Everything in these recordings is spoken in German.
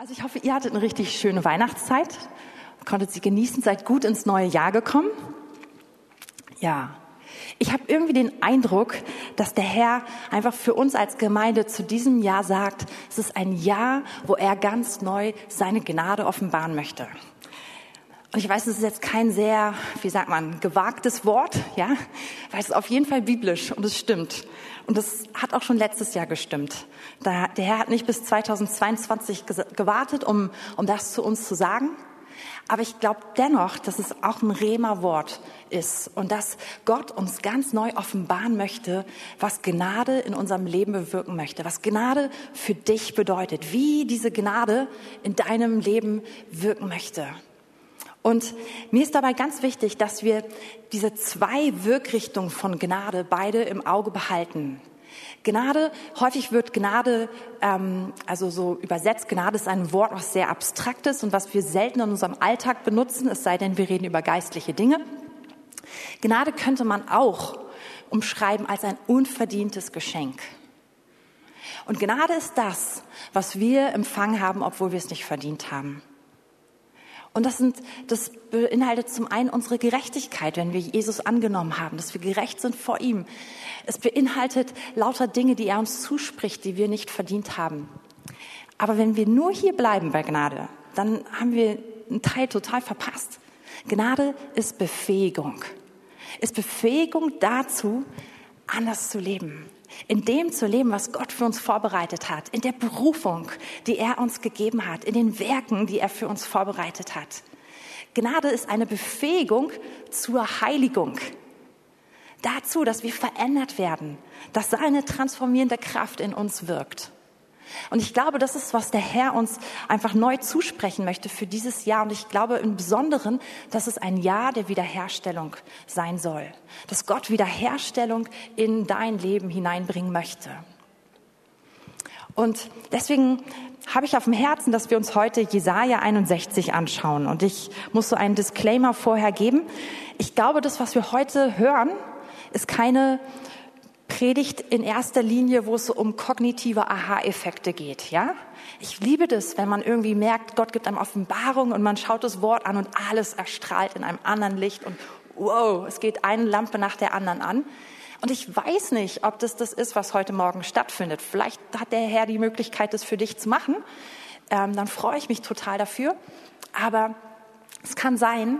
Also ich hoffe, ihr hattet eine richtig schöne Weihnachtszeit, konntet sie genießen, seid gut ins neue Jahr gekommen. Ja, ich habe irgendwie den Eindruck, dass der Herr einfach für uns als Gemeinde zu diesem Jahr sagt, es ist ein Jahr, wo er ganz neu seine Gnade offenbaren möchte. Und ich weiß, es ist jetzt kein sehr, wie sagt man, gewagtes Wort, ja, weil es ist auf jeden Fall biblisch und es stimmt. Und es hat auch schon letztes Jahr gestimmt. Der Herr hat nicht bis 2022 gewartet, um, um das zu uns zu sagen. Aber ich glaube dennoch, dass es auch ein Rema-Wort ist und dass Gott uns ganz neu offenbaren möchte, was Gnade in unserem Leben bewirken möchte, was Gnade für dich bedeutet, wie diese Gnade in deinem Leben wirken möchte. Und mir ist dabei ganz wichtig, dass wir diese zwei Wirkrichtungen von Gnade beide im Auge behalten. Gnade, häufig wird Gnade, ähm, also so übersetzt, Gnade ist ein Wort, was sehr abstrakt ist und was wir selten in unserem Alltag benutzen, es sei denn, wir reden über geistliche Dinge. Gnade könnte man auch umschreiben als ein unverdientes Geschenk. Und Gnade ist das, was wir empfangen haben, obwohl wir es nicht verdient haben. Und das, sind, das beinhaltet zum einen unsere Gerechtigkeit, wenn wir Jesus angenommen haben, dass wir gerecht sind vor ihm. Es beinhaltet lauter Dinge, die er uns zuspricht, die wir nicht verdient haben. Aber wenn wir nur hier bleiben bei Gnade, dann haben wir einen Teil total verpasst. Gnade ist Befähigung. Ist Befähigung dazu, anders zu leben in dem zu leben, was Gott für uns vorbereitet hat, in der Berufung, die er uns gegeben hat, in den Werken, die er für uns vorbereitet hat. Gnade ist eine Befähigung zur Heiligung. Dazu, dass wir verändert werden, dass seine transformierende Kraft in uns wirkt. Und ich glaube, das ist, was der Herr uns einfach neu zusprechen möchte für dieses Jahr. Und ich glaube im Besonderen, dass es ein Jahr der Wiederherstellung sein soll. Dass Gott Wiederherstellung in dein Leben hineinbringen möchte. Und deswegen habe ich auf dem Herzen, dass wir uns heute Jesaja 61 anschauen. Und ich muss so einen Disclaimer vorher geben. Ich glaube, das, was wir heute hören, ist keine Predigt in erster Linie, wo es um kognitive Aha-Effekte geht, ja? Ich liebe das, wenn man irgendwie merkt, Gott gibt einem Offenbarung und man schaut das Wort an und alles erstrahlt in einem anderen Licht und wow, es geht eine Lampe nach der anderen an. Und ich weiß nicht, ob das das ist, was heute Morgen stattfindet. Vielleicht hat der Herr die Möglichkeit, das für dich zu machen. Ähm, dann freue ich mich total dafür. Aber es kann sein,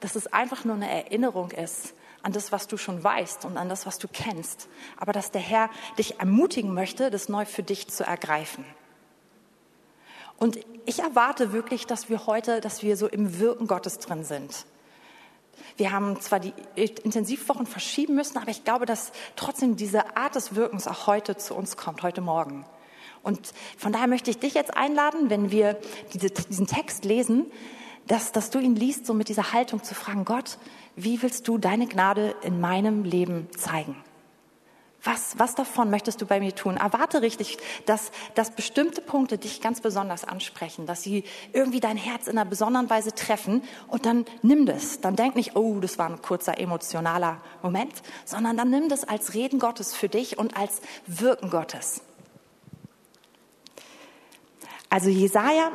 dass es einfach nur eine Erinnerung ist an das, was du schon weißt und an das, was du kennst, aber dass der Herr dich ermutigen möchte, das neu für dich zu ergreifen. Und ich erwarte wirklich, dass wir heute, dass wir so im Wirken Gottes drin sind. Wir haben zwar die Intensivwochen verschieben müssen, aber ich glaube, dass trotzdem diese Art des Wirkens auch heute zu uns kommt, heute Morgen. Und von daher möchte ich dich jetzt einladen, wenn wir diese, diesen Text lesen, dass, dass du ihn liest, so mit dieser Haltung zu fragen, Gott, wie willst du deine Gnade in meinem Leben zeigen? Was, was davon möchtest du bei mir tun? Erwarte richtig, dass, dass bestimmte Punkte dich ganz besonders ansprechen, dass sie irgendwie dein Herz in einer besonderen Weise treffen und dann nimm das. Dann denk nicht, oh, das war ein kurzer emotionaler Moment, sondern dann nimm das als Reden Gottes für dich und als Wirken Gottes. Also Jesaja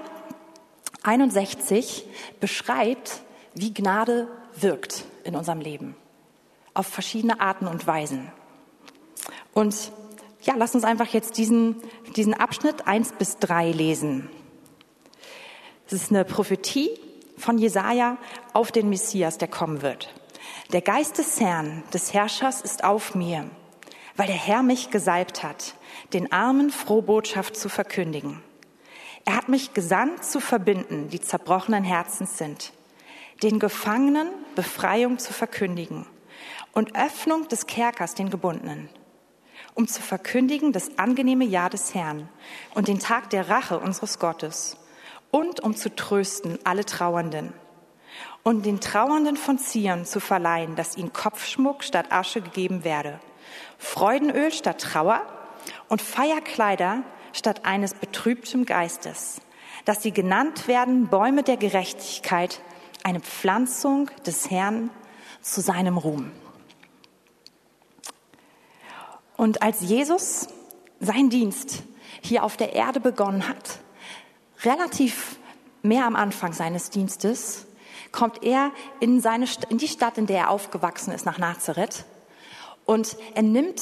61 beschreibt, wie Gnade wirkt in unserem Leben. Auf verschiedene Arten und Weisen. Und ja, lass uns einfach jetzt diesen, diesen Abschnitt eins bis drei lesen. Es ist eine Prophetie von Jesaja auf den Messias, der kommen wird. Der Geist des Herrn, des Herrschers ist auf mir, weil der Herr mich gesalbt hat, den Armen frohe Botschaft zu verkündigen. Er hat mich gesandt zu verbinden, die zerbrochenen Herzens sind, den Gefangenen Befreiung zu verkündigen und Öffnung des Kerkers den Gebundenen, um zu verkündigen das angenehme Jahr des Herrn und den Tag der Rache unseres Gottes und um zu trösten alle Trauernden und den Trauernden von Zion zu verleihen, dass ihnen Kopfschmuck statt Asche gegeben werde, Freudenöl statt Trauer und Feierkleider statt eines betrübten Geistes, dass sie genannt werden Bäume der Gerechtigkeit, eine Pflanzung des Herrn zu seinem Ruhm. Und als Jesus seinen Dienst hier auf der Erde begonnen hat, relativ mehr am Anfang seines Dienstes, kommt er in, seine, in die Stadt, in der er aufgewachsen ist, nach Nazareth. Und er nimmt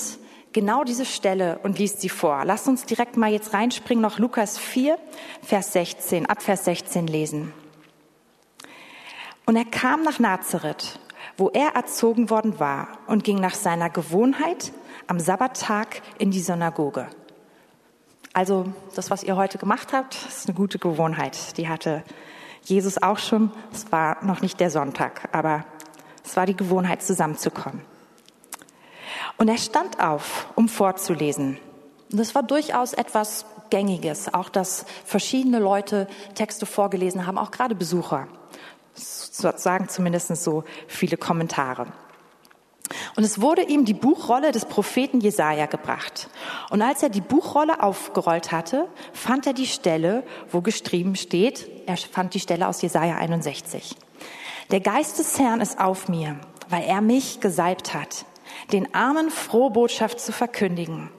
genau diese Stelle und liest sie vor. Lasst uns direkt mal jetzt reinspringen, noch Lukas 4, Vers 16, ab Vers 16 lesen. Und er kam nach Nazareth, wo er erzogen worden war, und ging nach seiner Gewohnheit am Sabbattag in die Synagoge. Also das, was ihr heute gemacht habt, ist eine gute Gewohnheit. Die hatte Jesus auch schon. Es war noch nicht der Sonntag, aber es war die Gewohnheit, zusammenzukommen. Und er stand auf, um vorzulesen. Und das war durchaus etwas Gängiges, auch dass verschiedene Leute Texte vorgelesen haben, auch gerade Besucher. Sagen zumindest so viele Kommentare. Und es wurde ihm die Buchrolle des Propheten Jesaja gebracht. Und als er die Buchrolle aufgerollt hatte, fand er die Stelle, wo geschrieben steht, er fand die Stelle aus Jesaja 61. Der Geist des Herrn ist auf mir, weil er mich gesalbt hat, den Armen frohe Botschaft zu verkündigen.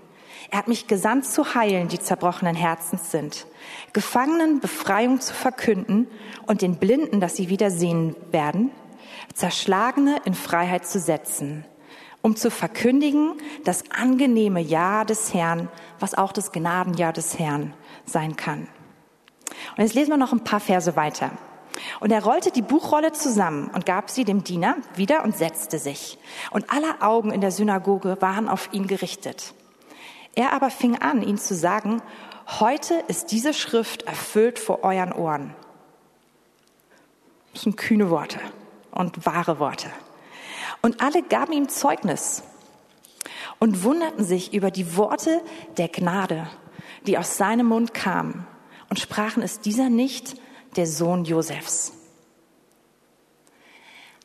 Er hat mich gesandt zu heilen, die zerbrochenen Herzens sind, Gefangenen Befreiung zu verkünden und den Blinden, dass sie wieder sehen werden, Zerschlagene in Freiheit zu setzen, um zu verkündigen das angenehme Ja des Herrn, was auch das Gnadenjahr des Herrn sein kann. Und jetzt lesen wir noch ein paar Verse weiter. Und er rollte die Buchrolle zusammen und gab sie dem Diener wieder und setzte sich. Und alle Augen in der Synagoge waren auf ihn gerichtet. Er aber fing an, ihn zu sagen, heute ist diese Schrift erfüllt vor euren Ohren. Das sind kühne Worte und wahre Worte. Und alle gaben ihm Zeugnis und wunderten sich über die Worte der Gnade, die aus seinem Mund kamen und sprachen, ist dieser nicht der Sohn Josefs?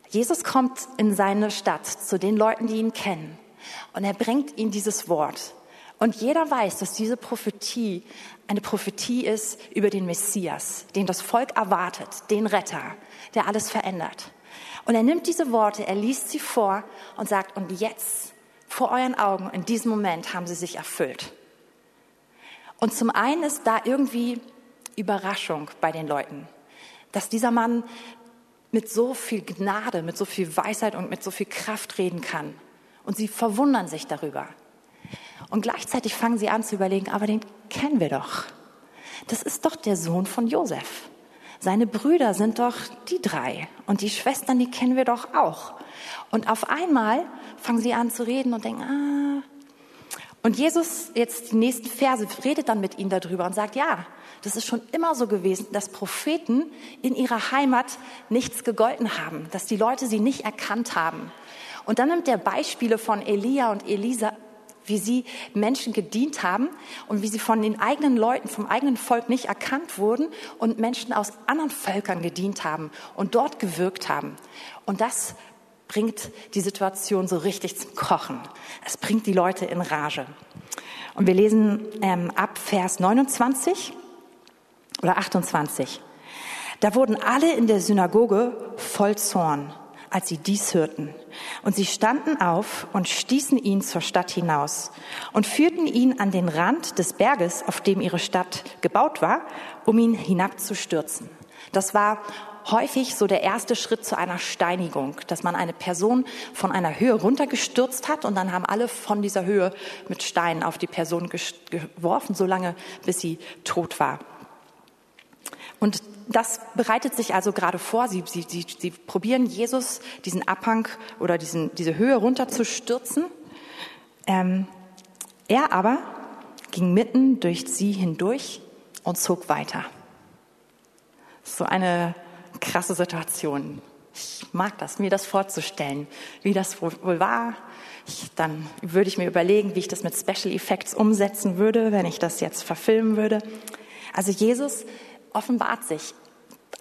Jesus kommt in seine Stadt zu den Leuten, die ihn kennen und er bringt ihnen dieses Wort. Und jeder weiß, dass diese Prophetie eine Prophetie ist über den Messias, den das Volk erwartet, den Retter, der alles verändert. Und er nimmt diese Worte, er liest sie vor und sagt, und jetzt, vor euren Augen, in diesem Moment haben sie sich erfüllt. Und zum einen ist da irgendwie Überraschung bei den Leuten, dass dieser Mann mit so viel Gnade, mit so viel Weisheit und mit so viel Kraft reden kann. Und sie verwundern sich darüber. Und gleichzeitig fangen sie an zu überlegen, aber den kennen wir doch. Das ist doch der Sohn von Josef. Seine Brüder sind doch die drei und die Schwestern, die kennen wir doch auch. Und auf einmal fangen sie an zu reden und denken, ah. Und Jesus, jetzt die nächsten Verse, redet dann mit ihnen darüber und sagt, ja, das ist schon immer so gewesen, dass Propheten in ihrer Heimat nichts gegolten haben, dass die Leute sie nicht erkannt haben. Und dann nimmt er Beispiele von Elia und Elisa, wie sie Menschen gedient haben und wie sie von den eigenen Leuten, vom eigenen Volk nicht erkannt wurden und Menschen aus anderen Völkern gedient haben und dort gewirkt haben. Und das bringt die Situation so richtig zum Kochen. Es bringt die Leute in Rage. Und wir lesen ähm, ab Vers 29 oder 28. Da wurden alle in der Synagoge voll Zorn als sie dies hörten. Und sie standen auf und stießen ihn zur Stadt hinaus und führten ihn an den Rand des Berges, auf dem ihre Stadt gebaut war, um ihn hinabzustürzen. Das war häufig so der erste Schritt zu einer Steinigung, dass man eine Person von einer Höhe runtergestürzt hat und dann haben alle von dieser Höhe mit Steinen auf die Person geworfen, solange bis sie tot war. Und das bereitet sich also gerade vor. Sie, sie, sie, sie probieren Jesus diesen Abhang oder diesen, diese Höhe runterzustürzen. Ähm, er aber ging mitten durch sie hindurch und zog weiter. So eine krasse Situation. Ich mag das, mir das vorzustellen, wie das wohl war. Ich, dann würde ich mir überlegen, wie ich das mit Special Effects umsetzen würde, wenn ich das jetzt verfilmen würde. Also Jesus offenbart sich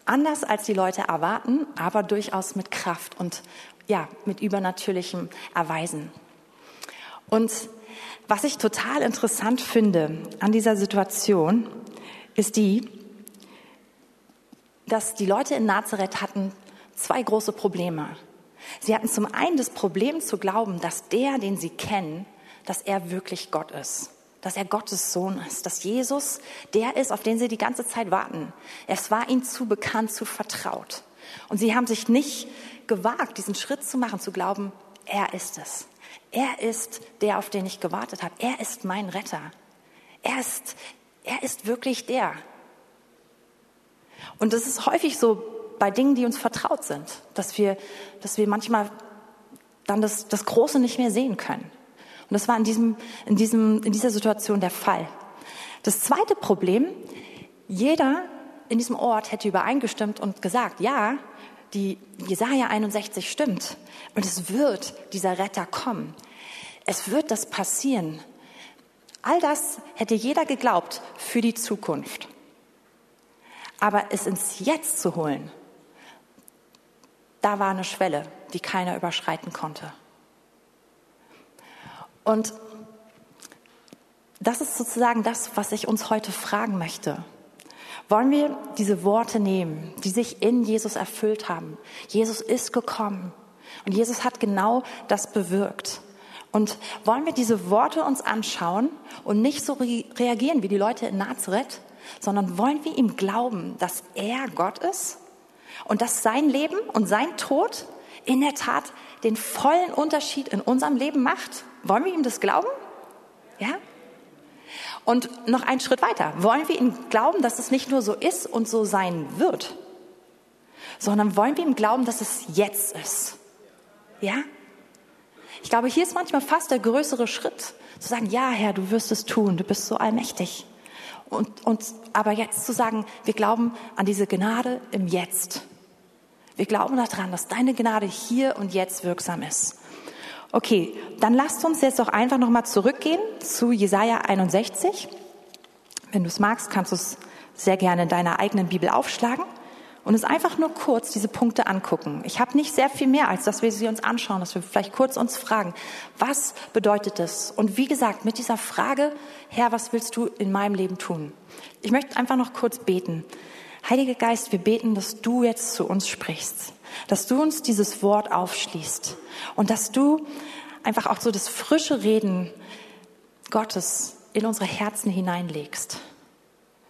anders als die Leute erwarten, aber durchaus mit Kraft und ja, mit übernatürlichem Erweisen. Und was ich total interessant finde an dieser Situation, ist die, dass die Leute in Nazareth hatten zwei große Probleme. Sie hatten zum einen das Problem zu glauben, dass der, den sie kennen, dass er wirklich Gott ist. Dass er Gottes Sohn ist, dass Jesus der ist, auf den sie die ganze Zeit warten. Es war ihnen zu bekannt, zu vertraut. Und sie haben sich nicht gewagt, diesen Schritt zu machen, zu glauben, er ist es. Er ist der, auf den ich gewartet habe. Er ist mein Retter. Er ist, er ist wirklich der. Und das ist häufig so bei Dingen, die uns vertraut sind, dass wir, dass wir manchmal dann das, das Große nicht mehr sehen können. Und das war in, diesem, in, diesem, in dieser Situation der Fall. Das zweite Problem, jeder in diesem Ort hätte übereingestimmt und gesagt, ja, die Jesaja 61 stimmt und es wird dieser Retter kommen. Es wird das passieren. All das hätte jeder geglaubt für die Zukunft. Aber es ins Jetzt zu holen, da war eine Schwelle, die keiner überschreiten konnte. Und das ist sozusagen das, was ich uns heute fragen möchte. Wollen wir diese Worte nehmen, die sich in Jesus erfüllt haben? Jesus ist gekommen und Jesus hat genau das bewirkt. Und wollen wir diese Worte uns anschauen und nicht so re reagieren wie die Leute in Nazareth, sondern wollen wir ihm glauben, dass er Gott ist und dass sein Leben und sein Tod in der Tat den vollen Unterschied in unserem Leben macht? Wollen wir ihm das glauben? Ja? Und noch einen Schritt weiter. Wollen wir ihm glauben, dass es nicht nur so ist und so sein wird, sondern wollen wir ihm glauben, dass es jetzt ist? Ja? Ich glaube, hier ist manchmal fast der größere Schritt, zu sagen, ja, Herr, du wirst es tun, du bist so allmächtig. Und, und, aber jetzt zu sagen, wir glauben an diese Gnade im Jetzt. Wir glauben daran, dass deine Gnade hier und jetzt wirksam ist. Okay, dann lasst uns jetzt doch einfach nochmal zurückgehen zu Jesaja 61. Wenn du es magst, kannst du es sehr gerne in deiner eigenen Bibel aufschlagen und es einfach nur kurz diese Punkte angucken. Ich habe nicht sehr viel mehr, als dass wir sie uns anschauen, dass wir vielleicht kurz uns fragen, was bedeutet das? Und wie gesagt, mit dieser Frage, Herr, was willst du in meinem Leben tun? Ich möchte einfach noch kurz beten. Heiliger Geist, wir beten, dass du jetzt zu uns sprichst, dass du uns dieses Wort aufschließt und dass du einfach auch so das frische Reden Gottes in unsere Herzen hineinlegst.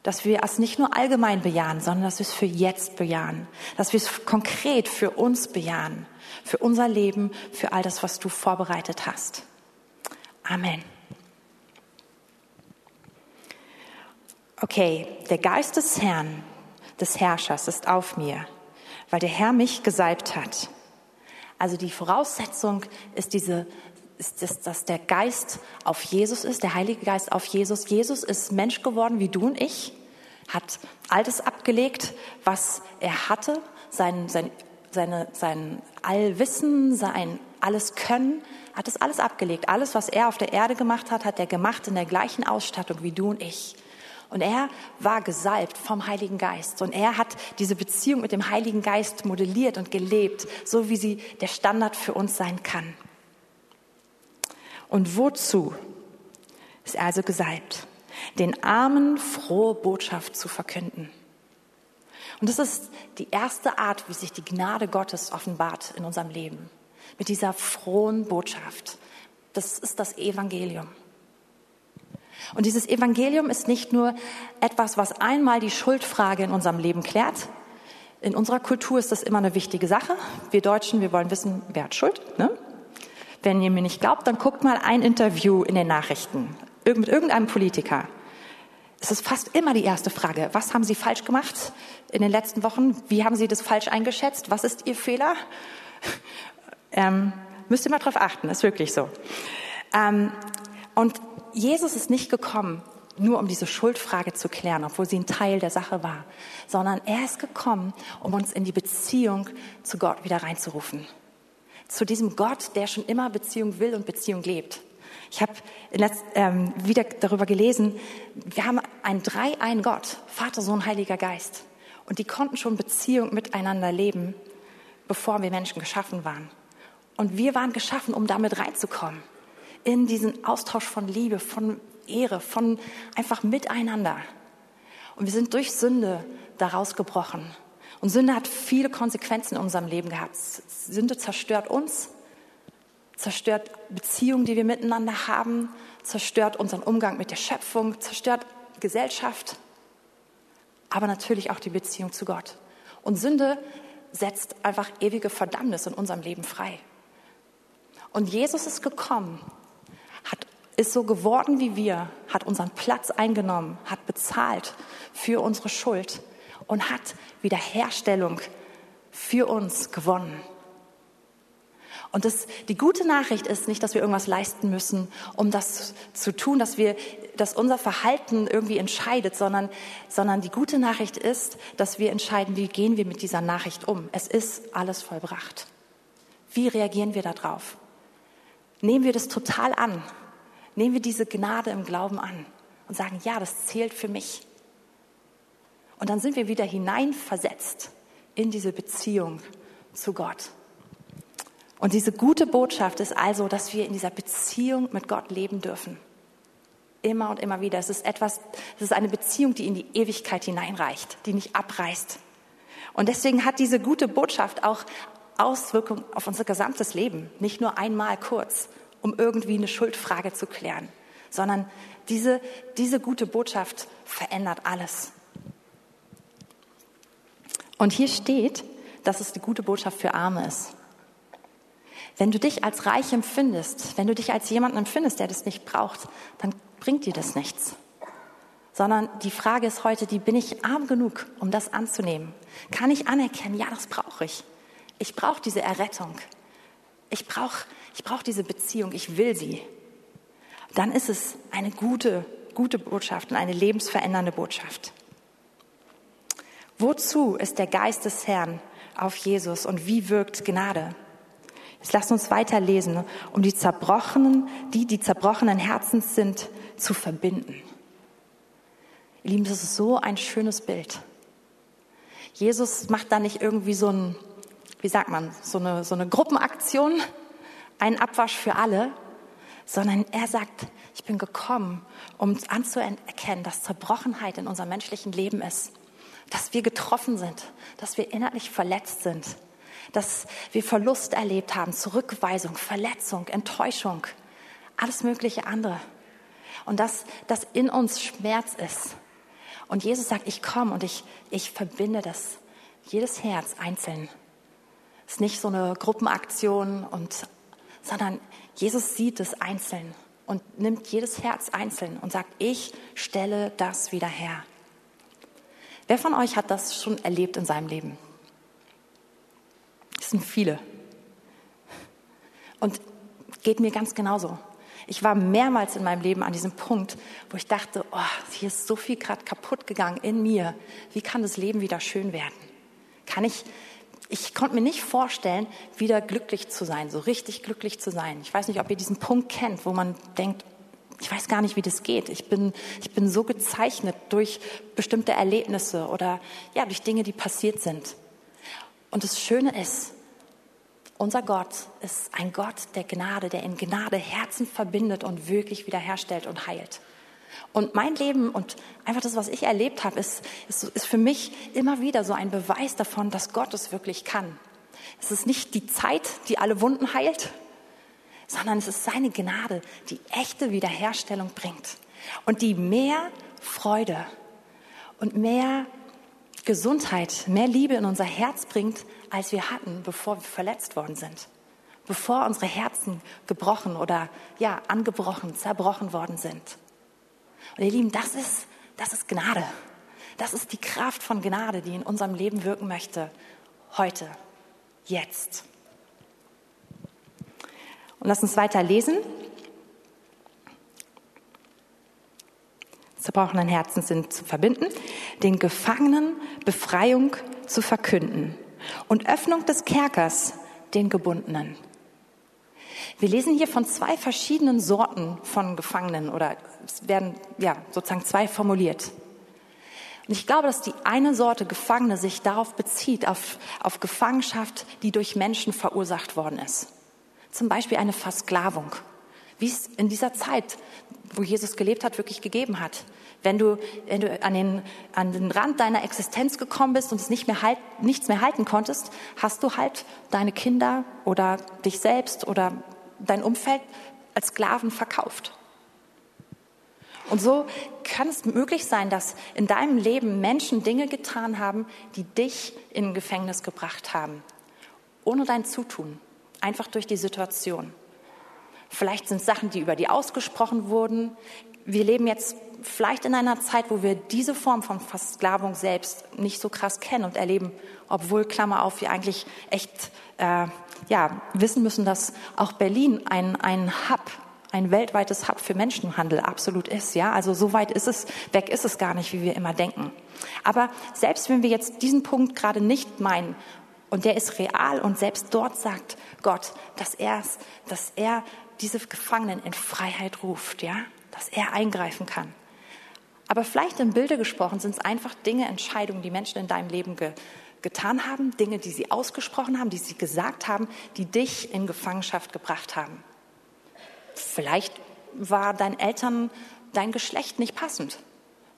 Dass wir es nicht nur allgemein bejahen, sondern dass wir es für jetzt bejahen. Dass wir es konkret für uns bejahen. Für unser Leben, für all das, was du vorbereitet hast. Amen. Okay, der Geist des Herrn des Herrschers ist auf mir, weil der Herr mich gesalbt hat. Also die Voraussetzung ist diese, ist das, dass der Geist auf Jesus ist, der Heilige Geist auf Jesus. Jesus ist Mensch geworden wie du und ich, hat Altes abgelegt, was er hatte, sein, sein, seine, sein Allwissen, sein alles Können, hat es alles abgelegt. Alles, was er auf der Erde gemacht hat, hat er gemacht in der gleichen Ausstattung wie du und ich. Und er war gesalbt vom Heiligen Geist. Und er hat diese Beziehung mit dem Heiligen Geist modelliert und gelebt, so wie sie der Standard für uns sein kann. Und wozu ist er also gesalbt? Den Armen frohe Botschaft zu verkünden. Und das ist die erste Art, wie sich die Gnade Gottes offenbart in unserem Leben. Mit dieser frohen Botschaft. Das ist das Evangelium. Und dieses Evangelium ist nicht nur etwas, was einmal die Schuldfrage in unserem Leben klärt. In unserer Kultur ist das immer eine wichtige Sache. Wir Deutschen, wir wollen wissen, wer hat Schuld. Ne? Wenn ihr mir nicht glaubt, dann guckt mal ein Interview in den Nachrichten mit irgendeinem Politiker. Es ist fast immer die erste Frage. Was haben Sie falsch gemacht in den letzten Wochen? Wie haben Sie das falsch eingeschätzt? Was ist Ihr Fehler? Ähm, müsst ihr mal drauf achten, ist wirklich so. Ähm, und Jesus ist nicht gekommen, nur um diese Schuldfrage zu klären, obwohl sie ein Teil der Sache war, sondern er ist gekommen, um uns in die Beziehung zu Gott wieder reinzurufen. Zu diesem Gott, der schon immer Beziehung will und Beziehung lebt. Ich habe ähm, wieder darüber gelesen, wir haben einen drei-ein Gott, Vater, Sohn, Heiliger Geist. Und die konnten schon Beziehung miteinander leben, bevor wir Menschen geschaffen waren. Und wir waren geschaffen, um damit reinzukommen in diesen Austausch von Liebe, von Ehre, von einfach miteinander. Und wir sind durch Sünde daraus gebrochen. Und Sünde hat viele Konsequenzen in unserem Leben gehabt. Sünde zerstört uns, zerstört Beziehungen, die wir miteinander haben, zerstört unseren Umgang mit der Schöpfung, zerstört Gesellschaft, aber natürlich auch die Beziehung zu Gott. Und Sünde setzt einfach ewige Verdammnis in unserem Leben frei. Und Jesus ist gekommen, ist so geworden wie wir, hat unseren Platz eingenommen, hat bezahlt für unsere Schuld und hat Wiederherstellung für uns gewonnen. Und das, die gute Nachricht ist nicht, dass wir irgendwas leisten müssen, um das zu tun, dass wir, dass unser Verhalten irgendwie entscheidet, sondern, sondern die gute Nachricht ist, dass wir entscheiden, wie gehen wir mit dieser Nachricht um. Es ist alles vollbracht. Wie reagieren wir darauf? Nehmen wir das total an? Nehmen wir diese Gnade im Glauben an und sagen, ja, das zählt für mich. Und dann sind wir wieder hineinversetzt in diese Beziehung zu Gott. Und diese gute Botschaft ist also, dass wir in dieser Beziehung mit Gott leben dürfen. Immer und immer wieder. Es ist etwas, es ist eine Beziehung, die in die Ewigkeit hineinreicht, die nicht abreißt. Und deswegen hat diese gute Botschaft auch Auswirkungen auf unser gesamtes Leben. Nicht nur einmal kurz, um irgendwie eine Schuldfrage zu klären, sondern diese, diese gute Botschaft verändert alles. Und hier steht, dass es die gute Botschaft für Arme ist. Wenn du dich als reich empfindest, wenn du dich als jemanden empfindest, der das nicht braucht, dann bringt dir das nichts. Sondern die Frage ist heute, die bin ich arm genug, um das anzunehmen? Kann ich anerkennen, ja, das brauche ich. Ich brauche diese Errettung. Ich brauche ich brauch diese Beziehung, ich will sie. Dann ist es eine gute, gute Botschaft und eine lebensverändernde Botschaft. Wozu ist der Geist des Herrn auf Jesus und wie wirkt Gnade? Jetzt lasst uns weiterlesen, um die zerbrochenen, die, die zerbrochenen Herzens sind, zu verbinden. Ihr Lieben, das ist so ein schönes Bild. Jesus macht da nicht irgendwie so ein, wie sagt man, so eine, so eine Gruppenaktion, einen Abwasch für alle, sondern er sagt, ich bin gekommen, um anzuerkennen, dass Zerbrochenheit in unserem menschlichen Leben ist, dass wir getroffen sind, dass wir innerlich verletzt sind, dass wir Verlust erlebt haben, Zurückweisung, Verletzung, Enttäuschung, alles mögliche andere. Und dass das in uns Schmerz ist. Und Jesus sagt, ich komme und ich, ich verbinde das, jedes Herz einzeln. Es ist nicht so eine Gruppenaktion, und, sondern Jesus sieht es einzeln und nimmt jedes Herz einzeln und sagt, ich stelle das wieder her. Wer von euch hat das schon erlebt in seinem Leben? Das sind viele. Und geht mir ganz genauso. Ich war mehrmals in meinem Leben an diesem Punkt, wo ich dachte, oh, hier ist so viel gerade kaputt gegangen in mir. Wie kann das Leben wieder schön werden? Kann ich, ich konnte mir nicht vorstellen, wieder glücklich zu sein, so richtig glücklich zu sein. Ich weiß nicht, ob ihr diesen Punkt kennt, wo man denkt, ich weiß gar nicht, wie das geht. Ich bin, ich bin so gezeichnet durch bestimmte Erlebnisse oder ja, durch Dinge, die passiert sind. Und das Schöne ist, unser Gott ist ein Gott der Gnade, der in Gnade Herzen verbindet und wirklich wiederherstellt und heilt. Und mein Leben und einfach das, was ich erlebt habe, ist, ist, ist für mich immer wieder so ein Beweis davon, dass Gott es wirklich kann. Es ist nicht die Zeit, die alle Wunden heilt, sondern es ist seine Gnade, die echte Wiederherstellung bringt und die mehr Freude und mehr Gesundheit, mehr Liebe in unser Herz bringt, als wir hatten, bevor wir verletzt worden sind. Bevor unsere Herzen gebrochen oder ja, angebrochen, zerbrochen worden sind. Und ihr Lieben, das ist, das ist Gnade. Das ist die Kraft von Gnade, die in unserem Leben wirken möchte. Heute, jetzt. Und lass uns weiter lesen. zerbrochenen Herzen sind zu verbinden, den Gefangenen Befreiung zu verkünden und Öffnung des Kerkers den Gebundenen. Wir lesen hier von zwei verschiedenen Sorten von Gefangenen oder es werden ja sozusagen zwei formuliert. Und ich glaube, dass die eine Sorte Gefangene sich darauf bezieht, auf, auf Gefangenschaft, die durch Menschen verursacht worden ist. Zum Beispiel eine Versklavung, wie es in dieser Zeit wo Jesus gelebt hat, wirklich gegeben hat. Wenn du, wenn du an, den, an den Rand deiner Existenz gekommen bist und es nicht mehr halt, nichts mehr halten konntest, hast du halt deine Kinder oder dich selbst oder dein Umfeld als Sklaven verkauft. Und so kann es möglich sein, dass in deinem Leben Menschen Dinge getan haben, die dich in Gefängnis gebracht haben. Ohne dein Zutun. Einfach durch die Situation. Vielleicht sind es Sachen, die über die ausgesprochen wurden. Wir leben jetzt vielleicht in einer Zeit, wo wir diese Form von Versklavung selbst nicht so krass kennen und erleben, obwohl, Klammer auf, wir eigentlich echt äh, ja, wissen müssen, dass auch Berlin ein, ein Hub ein weltweites Hub für Menschenhandel absolut ist. Ja, also so weit ist es, weg ist es gar nicht, wie wir immer denken. Aber selbst wenn wir jetzt diesen Punkt gerade nicht meinen und der ist real und selbst dort sagt Gott, dass er, dass er diese Gefangenen in Freiheit ruft, ja, dass er eingreifen kann. Aber vielleicht in Bilder gesprochen sind es einfach Dinge, Entscheidungen, die Menschen in deinem Leben ge getan haben, Dinge, die sie ausgesprochen haben, die sie gesagt haben, die dich in Gefangenschaft gebracht haben. Vielleicht war deinen Eltern dein Geschlecht nicht passend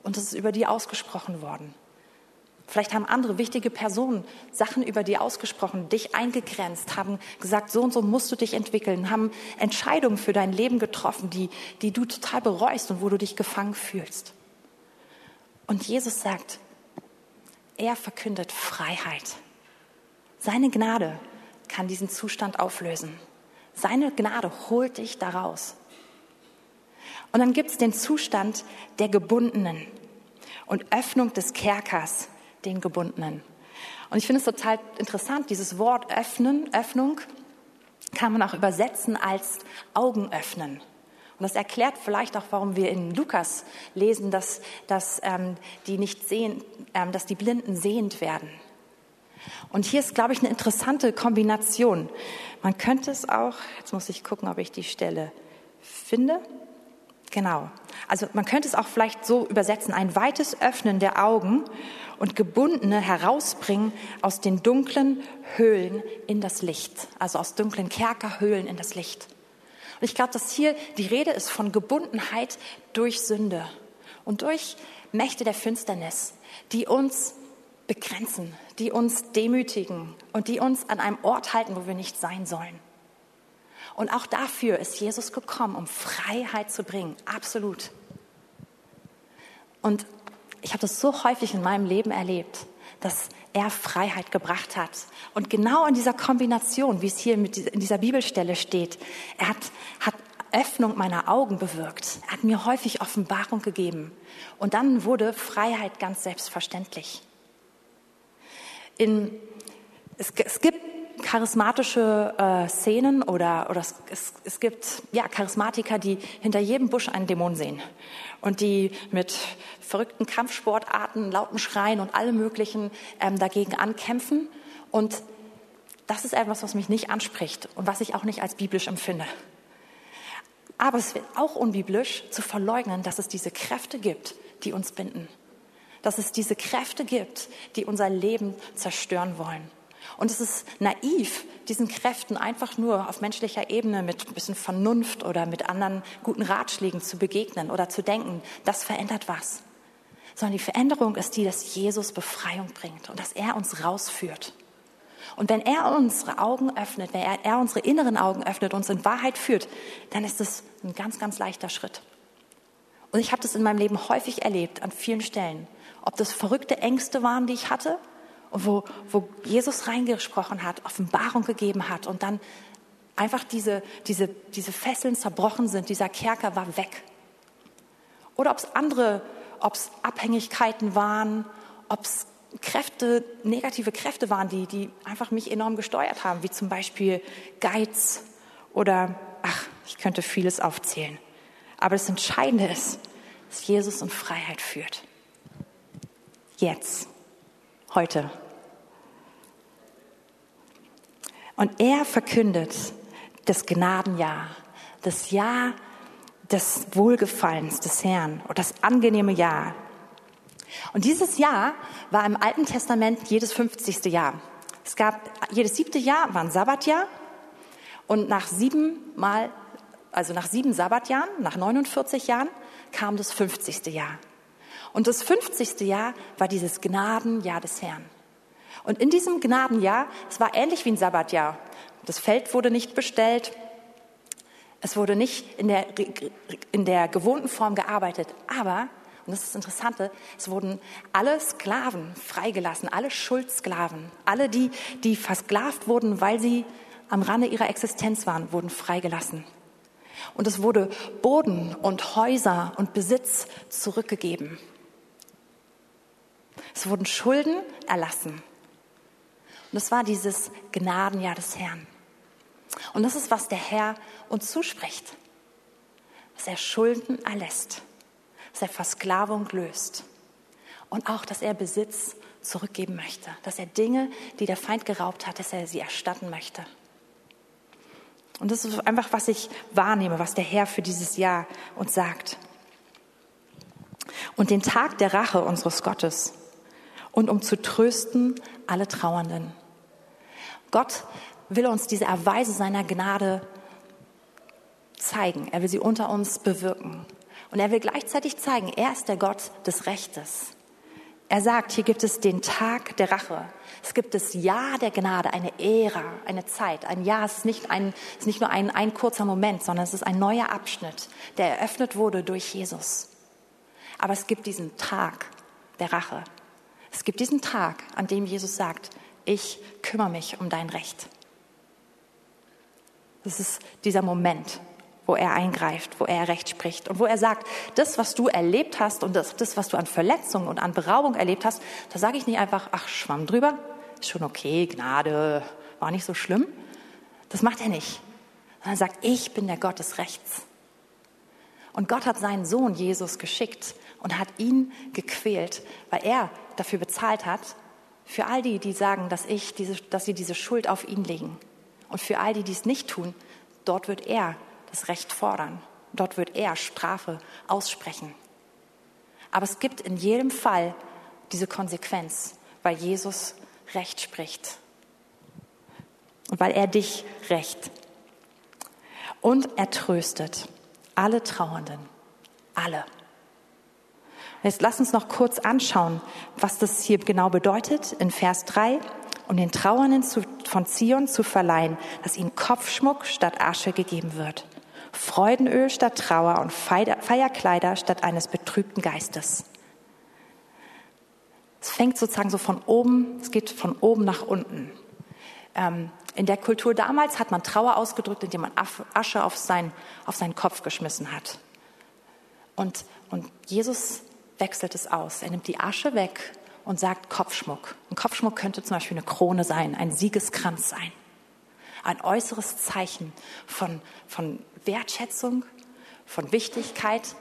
und es ist über die ausgesprochen worden. Vielleicht haben andere wichtige Personen Sachen über die ausgesprochen, dich eingegrenzt, haben gesagt, so und so musst du dich entwickeln, haben Entscheidungen für dein Leben getroffen, die, die du total bereust und wo du dich gefangen fühlst. Und Jesus sagt, er verkündet Freiheit. Seine Gnade kann diesen Zustand auflösen. Seine Gnade holt dich daraus. Und dann gibt es den Zustand der Gebundenen und Öffnung des Kerkers den Gebundenen. Und ich finde es total interessant, dieses Wort öffnen, Öffnung kann man auch übersetzen als Augen öffnen. Und das erklärt vielleicht auch, warum wir in Lukas lesen, dass, dass ähm, die nicht sehen, ähm, dass die Blinden sehend werden. Und hier ist, glaube ich, eine interessante Kombination. Man könnte es auch, jetzt muss ich gucken, ob ich die Stelle finde. Genau. Also man könnte es auch vielleicht so übersetzen, ein weites Öffnen der Augen und Gebundene herausbringen aus den dunklen Höhlen in das Licht, also aus dunklen Kerkerhöhlen in das Licht. Und ich glaube, dass hier die Rede ist von Gebundenheit durch Sünde und durch Mächte der Finsternis, die uns begrenzen, die uns demütigen und die uns an einem Ort halten, wo wir nicht sein sollen. Und auch dafür ist Jesus gekommen, um Freiheit zu bringen, absolut. Und ich habe das so häufig in meinem Leben erlebt, dass er Freiheit gebracht hat. Und genau in dieser Kombination, wie es hier in dieser Bibelstelle steht, er hat, hat Öffnung meiner Augen bewirkt. Er hat mir häufig Offenbarung gegeben. Und dann wurde Freiheit ganz selbstverständlich in, es, es gibt charismatische äh, Szenen oder, oder es, es, es gibt ja, Charismatiker, die hinter jedem Busch einen Dämon sehen und die mit verrückten Kampfsportarten, lauten Schreien und allem Möglichen ähm, dagegen ankämpfen. Und das ist etwas, was mich nicht anspricht und was ich auch nicht als biblisch empfinde. Aber es wird auch unbiblisch zu verleugnen, dass es diese Kräfte gibt, die uns binden dass es diese Kräfte gibt, die unser Leben zerstören wollen. Und es ist naiv, diesen Kräften einfach nur auf menschlicher Ebene mit ein bisschen Vernunft oder mit anderen guten Ratschlägen zu begegnen oder zu denken, das verändert was. Sondern die Veränderung ist die, dass Jesus Befreiung bringt und dass er uns rausführt. Und wenn er unsere Augen öffnet, wenn er, er unsere inneren Augen öffnet, uns in Wahrheit führt, dann ist es ein ganz, ganz leichter Schritt. Und ich habe das in meinem Leben häufig erlebt, an vielen Stellen ob das verrückte Ängste waren, die ich hatte, und wo, wo Jesus reingesprochen hat, Offenbarung gegeben hat und dann einfach diese, diese, diese Fesseln zerbrochen sind, dieser Kerker war weg. Oder ob es andere, ob es Abhängigkeiten waren, ob es Kräfte, negative Kräfte waren, die, die einfach mich enorm gesteuert haben, wie zum Beispiel Geiz oder, ach, ich könnte vieles aufzählen. Aber das Entscheidende ist, dass Jesus uns Freiheit führt. Jetzt. Heute. Und er verkündet das Gnadenjahr, das Jahr des Wohlgefallens des Herrn und das angenehme Jahr. Und dieses Jahr war im Alten Testament jedes 50. Jahr. Es gab jedes siebte Jahr war ein Sabbatjahr und nach sieben Mal, also nach sieben Sabbatjahren, nach 49 Jahren kam das 50. Jahr. Und das 50. Jahr war dieses Gnadenjahr des Herrn. Und in diesem Gnadenjahr, es war ähnlich wie ein Sabbatjahr. Das Feld wurde nicht bestellt. Es wurde nicht in der, in der gewohnten Form gearbeitet, aber, und das ist das Interessante, es wurden alle Sklaven freigelassen, alle Schuldsklaven, alle, die, die versklavt wurden, weil sie am Rande ihrer Existenz waren, wurden freigelassen. Und es wurde Boden und Häuser und Besitz zurückgegeben. Es wurden Schulden erlassen. Und es war dieses Gnadenjahr des Herrn. Und das ist, was der Herr uns zuspricht. Dass er Schulden erlässt, dass er Versklavung löst und auch, dass er Besitz zurückgeben möchte, dass er Dinge, die der Feind geraubt hat, dass er sie erstatten möchte. Und das ist einfach, was ich wahrnehme, was der Herr für dieses Jahr uns sagt. Und den Tag der Rache unseres Gottes und um zu trösten alle Trauernden. Gott will uns diese Erweise seiner Gnade zeigen. Er will sie unter uns bewirken. Und er will gleichzeitig zeigen, er ist der Gott des Rechtes. Er sagt, hier gibt es den Tag der Rache. Es gibt das Jahr der Gnade, eine Ära, eine Zeit. Ein Jahr ist nicht, ein, ist nicht nur ein, ein kurzer Moment, sondern es ist ein neuer Abschnitt, der eröffnet wurde durch Jesus. Aber es gibt diesen Tag der Rache. Es gibt diesen Tag, an dem Jesus sagt, ich kümmere mich um dein Recht. Das ist dieser Moment, wo er eingreift, wo er Recht spricht und wo er sagt, das, was du erlebt hast und das, das was du an Verletzungen und an Beraubung erlebt hast, da sage ich nicht einfach, ach, schwamm drüber, ist schon okay, Gnade, war nicht so schlimm. Das macht er nicht. Sondern er sagt, ich bin der Gott des Rechts. Und Gott hat seinen Sohn Jesus geschickt und hat ihn gequält, weil er dafür bezahlt hat, für all die, die sagen, dass, ich diese, dass sie diese Schuld auf ihn legen. Und für all die, die es nicht tun, dort wird er das Recht fordern. Dort wird er Strafe aussprechen. Aber es gibt in jedem Fall diese Konsequenz, weil Jesus Recht spricht. Und weil er dich rächt. Und er tröstet alle Trauernden. Alle. Jetzt lass uns noch kurz anschauen, was das hier genau bedeutet in Vers 3 um den Trauernden von Zion zu verleihen, dass ihnen Kopfschmuck statt Asche gegeben wird, Freudenöl statt Trauer und Feierkleider statt eines betrübten Geistes. Es fängt sozusagen so von oben, es geht von oben nach unten. Ähm, in der Kultur damals hat man Trauer ausgedrückt, indem man Asche auf, sein, auf seinen Kopf geschmissen hat. Und, und Jesus wechselt es aus. Er nimmt die Asche weg und sagt Kopfschmuck. Ein Kopfschmuck könnte zum Beispiel eine Krone sein, ein Siegeskranz sein. Ein äußeres Zeichen von, von Wertschätzung, von Wichtigkeit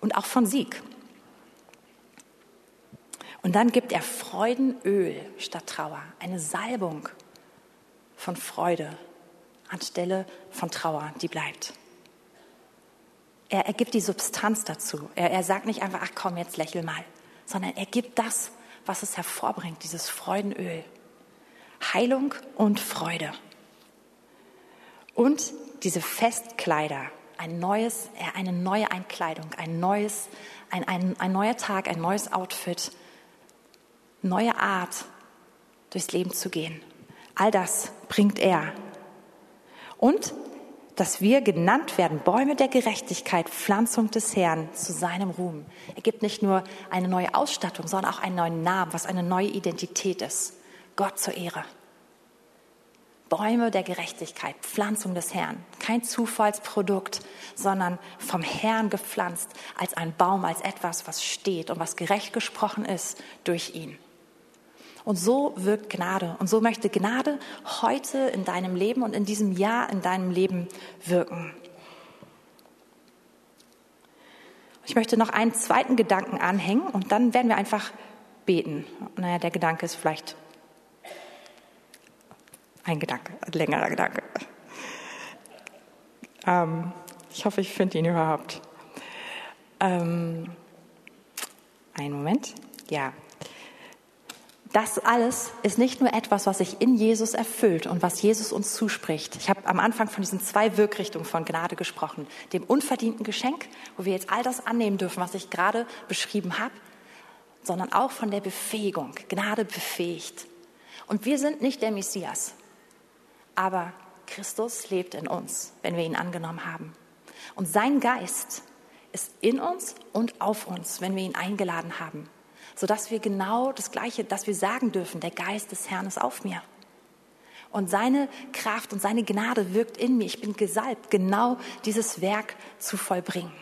und auch von Sieg. Und dann gibt er Freudenöl statt Trauer, eine Salbung von Freude anstelle von Trauer, die bleibt. Er, er gibt die Substanz dazu. Er, er sagt nicht einfach, ach komm, jetzt lächel mal, sondern er gibt das, was es hervorbringt, dieses Freudenöl. Heilung und Freude. Und diese Festkleider, ein neues, eine neue Einkleidung, ein neues, ein, ein, ein neuer Tag, ein neues Outfit, neue Art, durchs Leben zu gehen. All das bringt er. Und dass wir genannt werden, Bäume der Gerechtigkeit, Pflanzung des Herrn zu seinem Ruhm. Er gibt nicht nur eine neue Ausstattung, sondern auch einen neuen Namen, was eine neue Identität ist. Gott zur Ehre. Bäume der Gerechtigkeit, Pflanzung des Herrn. Kein Zufallsprodukt, sondern vom Herrn gepflanzt als ein Baum, als etwas, was steht und was gerecht gesprochen ist durch ihn. Und so wirkt Gnade. Und so möchte Gnade heute in deinem Leben und in diesem Jahr in deinem Leben wirken. Ich möchte noch einen zweiten Gedanken anhängen und dann werden wir einfach beten. Naja, der Gedanke ist vielleicht ein Gedanke, ein längerer Gedanke. Ähm, ich hoffe, ich finde ihn überhaupt. Ähm, einen Moment. Ja. Das alles ist nicht nur etwas, was sich in Jesus erfüllt und was Jesus uns zuspricht. Ich habe am Anfang von diesen zwei Wirkrichtungen von Gnade gesprochen. Dem unverdienten Geschenk, wo wir jetzt all das annehmen dürfen, was ich gerade beschrieben habe, sondern auch von der Befähigung. Gnade befähigt. Und wir sind nicht der Messias, aber Christus lebt in uns, wenn wir ihn angenommen haben. Und sein Geist ist in uns und auf uns, wenn wir ihn eingeladen haben, sodass wir genau das Gleiche, dass wir sagen dürfen, der Geist des Herrn ist auf mir. Und seine Kraft und seine Gnade wirkt in mir. Ich bin gesalbt, genau dieses Werk zu vollbringen.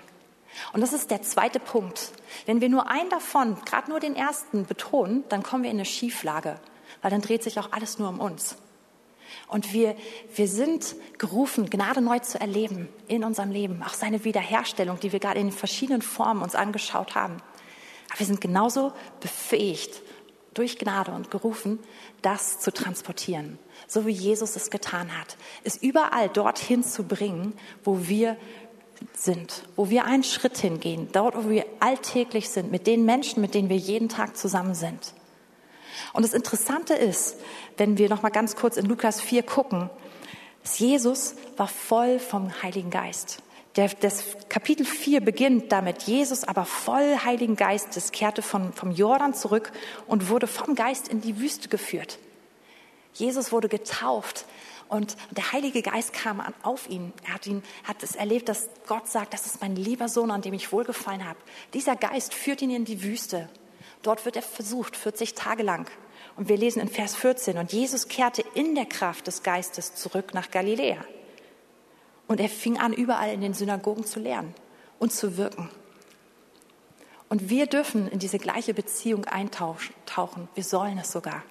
Und das ist der zweite Punkt. Wenn wir nur einen davon, gerade nur den ersten, betonen, dann kommen wir in eine Schieflage, weil dann dreht sich auch alles nur um uns. Und wir, wir sind gerufen, Gnade neu zu erleben in unserem Leben. Auch seine Wiederherstellung, die wir gerade in verschiedenen Formen uns angeschaut haben. Aber wir sind genauso befähigt, durch Gnade und gerufen, das zu transportieren so wie Jesus es getan hat, es überall dorthin zu bringen, wo wir sind, wo wir einen Schritt hingehen, dort, wo wir alltäglich sind, mit den Menschen, mit denen wir jeden Tag zusammen sind. Und das Interessante ist, wenn wir noch mal ganz kurz in Lukas 4 gucken, Jesus war voll vom Heiligen Geist. Der, das Kapitel 4 beginnt damit, Jesus aber voll Heiligen Geistes kehrte von, vom Jordan zurück und wurde vom Geist in die Wüste geführt. Jesus wurde getauft und der Heilige Geist kam auf ihn. Er hat, ihn, hat es erlebt, dass Gott sagt, das ist mein lieber Sohn, an dem ich wohlgefallen habe. Dieser Geist führt ihn in die Wüste. Dort wird er versucht, 40 Tage lang. Und wir lesen in Vers 14, und Jesus kehrte in der Kraft des Geistes zurück nach Galiläa. Und er fing an, überall in den Synagogen zu lernen und zu wirken. Und wir dürfen in diese gleiche Beziehung eintauchen. Wir sollen es sogar.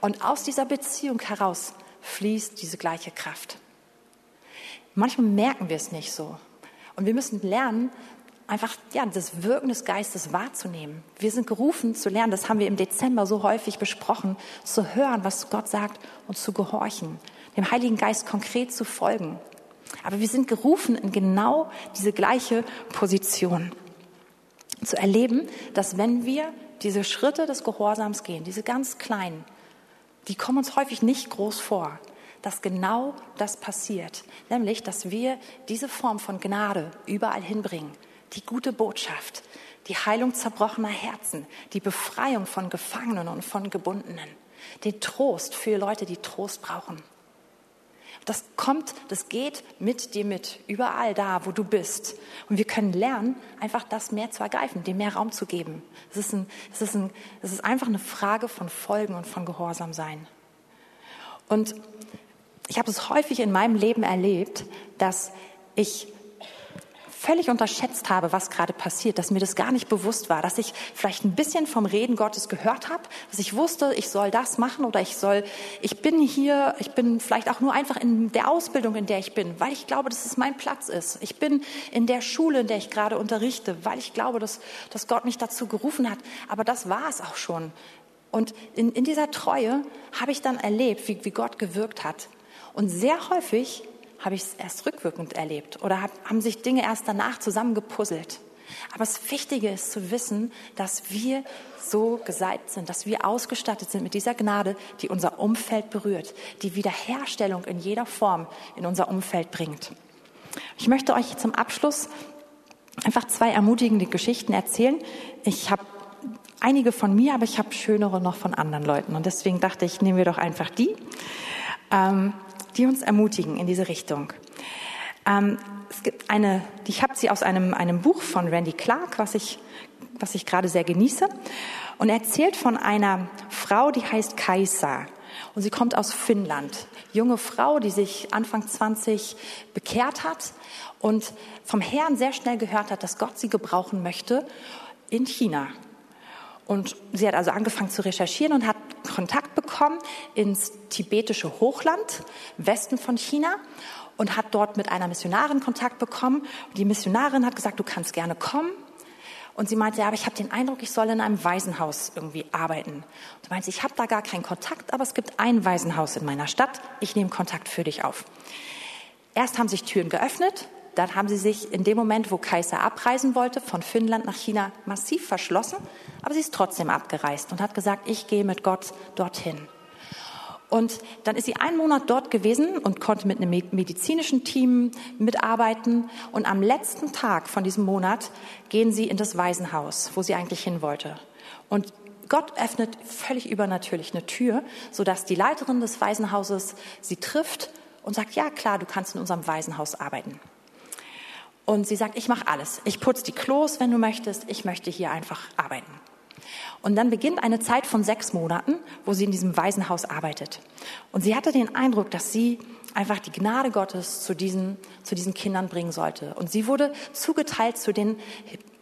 Und aus dieser Beziehung heraus fließt diese gleiche Kraft. Manchmal merken wir es nicht so. Und wir müssen lernen, einfach ja, das Wirken des Geistes wahrzunehmen. Wir sind gerufen zu lernen, das haben wir im Dezember so häufig besprochen, zu hören, was Gott sagt und zu gehorchen, dem Heiligen Geist konkret zu folgen. Aber wir sind gerufen in genau diese gleiche Position. Zu erleben, dass wenn wir diese Schritte des Gehorsams gehen, diese ganz kleinen, die kommen uns häufig nicht groß vor, dass genau das passiert, nämlich dass wir diese Form von Gnade überall hinbringen, die gute Botschaft, die Heilung zerbrochener Herzen, die Befreiung von Gefangenen und von Gebundenen, den Trost für Leute, die Trost brauchen. Das kommt, das geht mit dir mit, überall da, wo du bist. Und wir können lernen, einfach das mehr zu ergreifen, dem mehr Raum zu geben. Es ist, ein, es ist, ein, es ist einfach eine Frage von Folgen und von Gehorsam sein. Und ich habe es häufig in meinem Leben erlebt, dass ich völlig unterschätzt habe, was gerade passiert, dass mir das gar nicht bewusst war, dass ich vielleicht ein bisschen vom Reden Gottes gehört habe, dass ich wusste, ich soll das machen oder ich soll, ich bin hier, ich bin vielleicht auch nur einfach in der Ausbildung, in der ich bin, weil ich glaube, dass es mein Platz ist. Ich bin in der Schule, in der ich gerade unterrichte, weil ich glaube, dass, dass Gott mich dazu gerufen hat. Aber das war es auch schon. Und in, in dieser Treue habe ich dann erlebt, wie, wie Gott gewirkt hat. Und sehr häufig habe ich es erst rückwirkend erlebt oder hab, haben sich Dinge erst danach zusammengepuzzelt. Aber das Wichtige ist zu wissen, dass wir so gesalbt sind, dass wir ausgestattet sind mit dieser Gnade, die unser Umfeld berührt, die Wiederherstellung in jeder Form in unser Umfeld bringt. Ich möchte euch zum Abschluss einfach zwei ermutigende Geschichten erzählen. Ich habe einige von mir, aber ich habe schönere noch von anderen Leuten. Und deswegen dachte ich, nehmen wir doch einfach die. Ähm, die uns ermutigen in diese Richtung. Ähm, es gibt eine, ich habe sie aus einem, einem Buch von Randy Clark, was ich, was ich gerade sehr genieße. Und er erzählt von einer Frau, die heißt Kaisa. Und sie kommt aus Finnland. Junge Frau, die sich Anfang 20 bekehrt hat und vom Herrn sehr schnell gehört hat, dass Gott sie gebrauchen möchte in China. Und sie hat also angefangen zu recherchieren und hat Kontakt bekommen ins tibetische Hochland, Westen von China, und hat dort mit einer Missionarin Kontakt bekommen. Die Missionarin hat gesagt, du kannst gerne kommen. Und sie meinte, ja, aber ich habe den Eindruck, ich soll in einem Waisenhaus irgendwie arbeiten. Und meinte, ich habe da gar keinen Kontakt, aber es gibt ein Waisenhaus in meiner Stadt. Ich nehme Kontakt für dich auf. Erst haben sich Türen geöffnet, dann haben sie sich in dem Moment, wo Kaiser abreisen wollte, von Finnland nach China massiv verschlossen, aber sie ist trotzdem abgereist und hat gesagt, ich gehe mit Gott dorthin. Und dann ist sie einen Monat dort gewesen und konnte mit einem medizinischen Team mitarbeiten. Und am letzten Tag von diesem Monat gehen sie in das Waisenhaus, wo sie eigentlich hin wollte. Und Gott öffnet völlig übernatürlich eine Tür, sodass die Leiterin des Waisenhauses sie trifft und sagt, ja klar, du kannst in unserem Waisenhaus arbeiten. Und sie sagt, ich mache alles. Ich putze die Klos, wenn du möchtest. Ich möchte hier einfach arbeiten. Und dann beginnt eine Zeit von sechs Monaten, wo sie in diesem Waisenhaus arbeitet. Und sie hatte den Eindruck, dass sie einfach die Gnade Gottes zu diesen, zu diesen Kindern bringen sollte. Und sie wurde zugeteilt zu den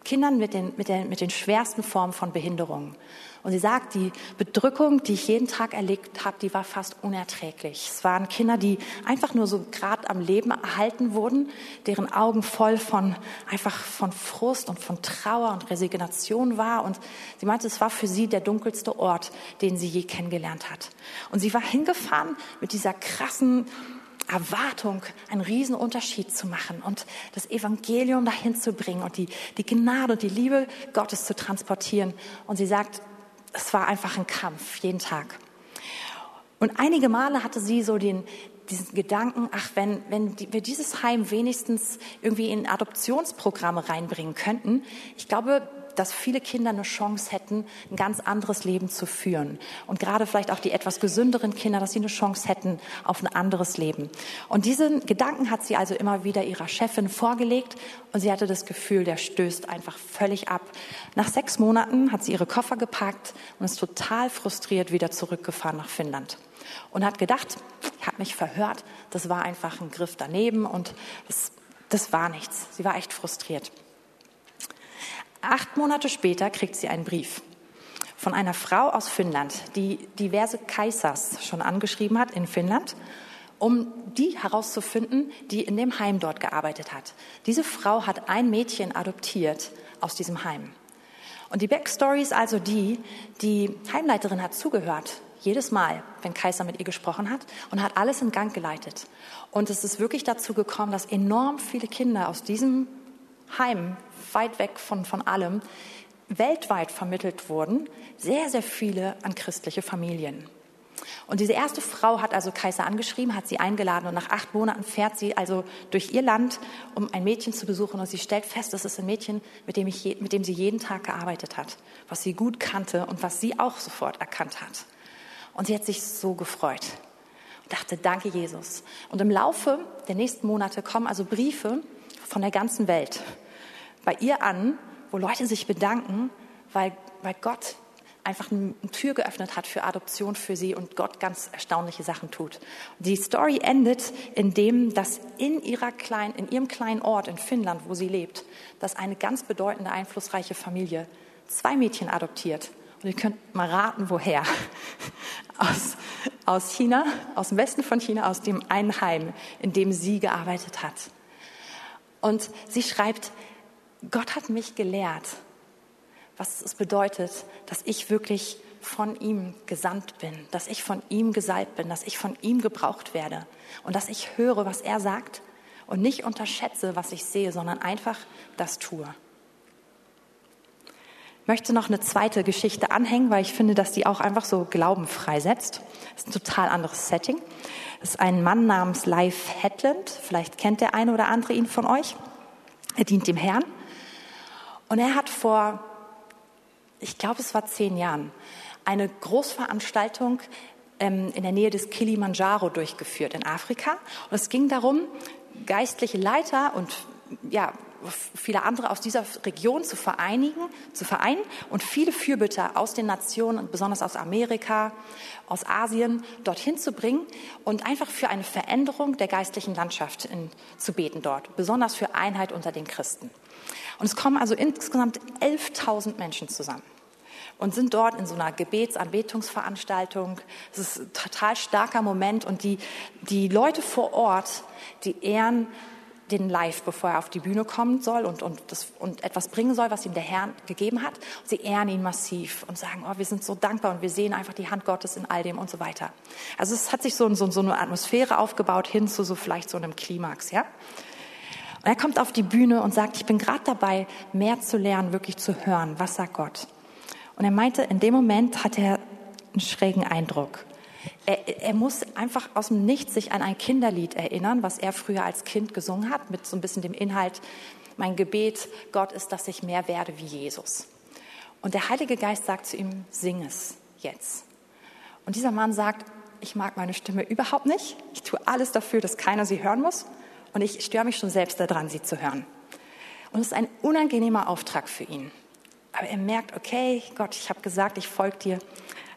Kindern mit den, mit, den, mit den schwersten Formen von Behinderungen. Und sie sagt, die Bedrückung, die ich jeden Tag erlebt habe, die war fast unerträglich. Es waren Kinder, die einfach nur so gerade am Leben erhalten wurden, deren Augen voll von einfach von Frust und von Trauer und Resignation war. Und sie meinte, es war für sie der dunkelste Ort, den sie je kennengelernt hat. Und sie war hingefahren mit dieser krassen Erwartung, einen riesen Unterschied zu machen und das Evangelium dahin zu bringen und die, die Gnade und die Liebe Gottes zu transportieren. Und sie sagt, es war einfach ein Kampf, jeden Tag. Und einige Male hatte sie so den, diesen Gedanken, ach, wenn, wenn wir dieses Heim wenigstens irgendwie in Adoptionsprogramme reinbringen könnten, ich glaube, dass viele Kinder eine Chance hätten, ein ganz anderes Leben zu führen. Und gerade vielleicht auch die etwas gesünderen Kinder, dass sie eine Chance hätten auf ein anderes Leben. Und diesen Gedanken hat sie also immer wieder ihrer Chefin vorgelegt und sie hatte das Gefühl, der stößt einfach völlig ab. Nach sechs Monaten hat sie ihre Koffer gepackt und ist total frustriert wieder zurückgefahren nach Finnland und hat gedacht, ich habe mich verhört, das war einfach ein Griff daneben und das, das war nichts. Sie war echt frustriert. Acht Monate später kriegt sie einen Brief von einer Frau aus Finnland, die diverse Kaisers schon angeschrieben hat in Finnland, um die herauszufinden, die in dem Heim dort gearbeitet hat. Diese Frau hat ein Mädchen adoptiert aus diesem Heim. Und die Backstory ist also die, die Heimleiterin hat zugehört, jedes Mal, wenn Kaiser mit ihr gesprochen hat und hat alles in Gang geleitet. Und es ist wirklich dazu gekommen, dass enorm viele Kinder aus diesem Heim weit weg von, von allem, weltweit vermittelt wurden, sehr, sehr viele an christliche Familien. Und diese erste Frau hat also Kaiser angeschrieben, hat sie eingeladen und nach acht Monaten fährt sie also durch ihr Land, um ein Mädchen zu besuchen und sie stellt fest, das ist ein Mädchen, mit dem, ich, mit dem sie jeden Tag gearbeitet hat, was sie gut kannte und was sie auch sofort erkannt hat. Und sie hat sich so gefreut und dachte, danke Jesus. Und im Laufe der nächsten Monate kommen also Briefe von der ganzen Welt bei ihr an, wo Leute sich bedanken, weil, weil Gott einfach eine Tür geöffnet hat für Adoption für sie und Gott ganz erstaunliche Sachen tut. Die Story endet in dem, dass in, ihrer kleinen, in ihrem kleinen Ort in Finnland, wo sie lebt, dass eine ganz bedeutende, einflussreiche Familie zwei Mädchen adoptiert. Und ihr könnt mal raten, woher. Aus, aus China, aus dem Westen von China, aus dem einen Heim, in dem sie gearbeitet hat. Und sie schreibt, Gott hat mich gelehrt, was es bedeutet, dass ich wirklich von ihm gesandt bin, dass ich von ihm gesalbt bin, dass ich von ihm gebraucht werde und dass ich höre, was er sagt und nicht unterschätze, was ich sehe, sondern einfach das tue. Ich möchte noch eine zweite Geschichte anhängen, weil ich finde, dass die auch einfach so Glauben freisetzt. Das ist ein total anderes Setting. Das ist ein Mann namens Leif Hetland. Vielleicht kennt der eine oder andere ihn von euch. Er dient dem Herrn. Und er hat vor, ich glaube, es war zehn Jahren, eine Großveranstaltung ähm, in der Nähe des Kilimanjaro durchgeführt in Afrika. Und es ging darum, geistliche Leiter und ja, viele andere aus dieser Region zu vereinigen, zu vereinen und viele Fürbitter aus den Nationen, besonders aus Amerika, aus Asien, dorthin zu bringen und einfach für eine Veränderung der geistlichen Landschaft in, zu beten dort, besonders für Einheit unter den Christen. Und es kommen also insgesamt 11.000 Menschen zusammen und sind dort in so einer Gebetsanbetungsveranstaltung. Es ist ein total starker Moment und die, die Leute vor Ort, die ehren den Live, bevor er auf die Bühne kommen soll und, und, das, und etwas bringen soll, was ihm der Herr gegeben hat. Sie ehren ihn massiv und sagen, oh, wir sind so dankbar und wir sehen einfach die Hand Gottes in all dem und so weiter. Also es hat sich so, so, so eine Atmosphäre aufgebaut hin zu so vielleicht so einem Klimax, ja. Und er kommt auf die Bühne und sagt, ich bin gerade dabei, mehr zu lernen, wirklich zu hören, was sagt Gott. Und er meinte, in dem Moment hat er einen schrägen Eindruck. Er, er, muss einfach aus dem Nichts sich an ein Kinderlied erinnern, was er früher als Kind gesungen hat, mit so ein bisschen dem Inhalt, mein Gebet, Gott ist, dass ich mehr werde wie Jesus. Und der Heilige Geist sagt zu ihm, sing es jetzt. Und dieser Mann sagt, ich mag meine Stimme überhaupt nicht. Ich tue alles dafür, dass keiner sie hören muss. Und ich störe mich schon selbst daran, sie zu hören. Und es ist ein unangenehmer Auftrag für ihn. Aber er merkt, okay, Gott, ich habe gesagt, ich folge dir.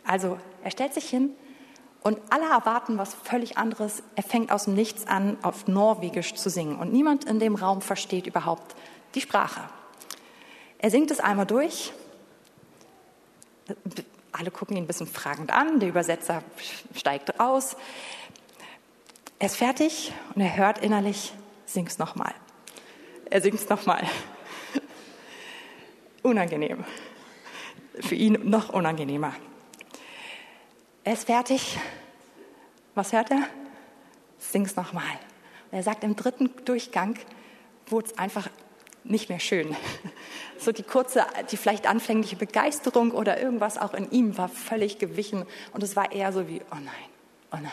Also er stellt sich hin und alle erwarten was völlig anderes. Er fängt aus dem Nichts an, auf Norwegisch zu singen. Und niemand in dem Raum versteht überhaupt die Sprache. Er singt es einmal durch. Alle gucken ihn ein bisschen fragend an. Der Übersetzer steigt aus. Er ist fertig und er hört innerlich, sing's nochmal. Er singt's nochmal. Unangenehm. Für ihn noch unangenehmer. Er ist fertig. Was hört er? Sing's nochmal. Und er sagt, im dritten Durchgang wurde es einfach nicht mehr schön. So die kurze, die vielleicht anfängliche Begeisterung oder irgendwas auch in ihm war völlig gewichen und es war eher so wie, oh nein, oh nein,